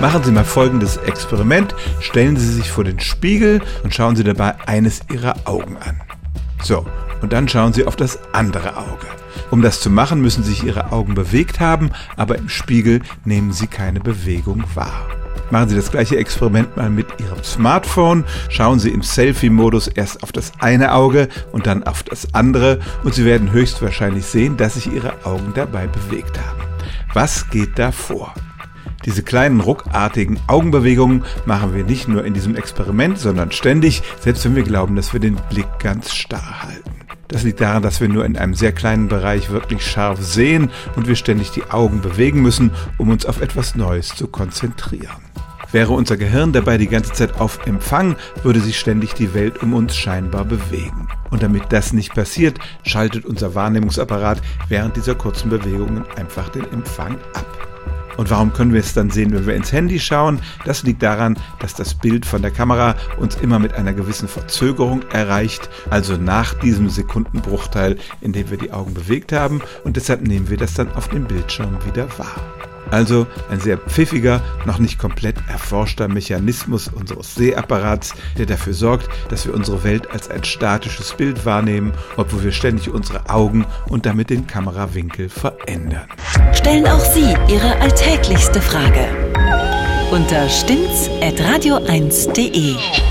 Machen Sie mal folgendes Experiment. Stellen Sie sich vor den Spiegel und schauen Sie dabei eines Ihrer Augen an. So, und dann schauen Sie auf das andere Auge. Um das zu machen, müssen sich Ihre Augen bewegt haben, aber im Spiegel nehmen Sie keine Bewegung wahr. Machen Sie das gleiche Experiment mal mit Ihrem Smartphone. Schauen Sie im Selfie-Modus erst auf das eine Auge und dann auf das andere und Sie werden höchstwahrscheinlich sehen, dass sich Ihre Augen dabei bewegt haben. Was geht da vor? Diese kleinen ruckartigen Augenbewegungen machen wir nicht nur in diesem Experiment, sondern ständig, selbst wenn wir glauben, dass wir den Blick ganz starr halten. Das liegt daran, dass wir nur in einem sehr kleinen Bereich wirklich scharf sehen und wir ständig die Augen bewegen müssen, um uns auf etwas Neues zu konzentrieren. Wäre unser Gehirn dabei die ganze Zeit auf Empfang, würde sich ständig die Welt um uns scheinbar bewegen. Und damit das nicht passiert, schaltet unser Wahrnehmungsapparat während dieser kurzen Bewegungen einfach den Empfang ab. Und warum können wir es dann sehen, wenn wir ins Handy schauen? Das liegt daran, dass das Bild von der Kamera uns immer mit einer gewissen Verzögerung erreicht, also nach diesem Sekundenbruchteil, in dem wir die Augen bewegt haben. Und deshalb nehmen wir das dann auf dem Bildschirm wieder wahr. Also ein sehr pfiffiger, noch nicht komplett erforschter Mechanismus unseres Sehapparats, der dafür sorgt, dass wir unsere Welt als ein statisches Bild wahrnehmen, obwohl wir ständig unsere Augen und damit den Kamerawinkel verändern. Stellen auch Sie Ihre alltäglichste Frage unter stimmtz.radio1.de.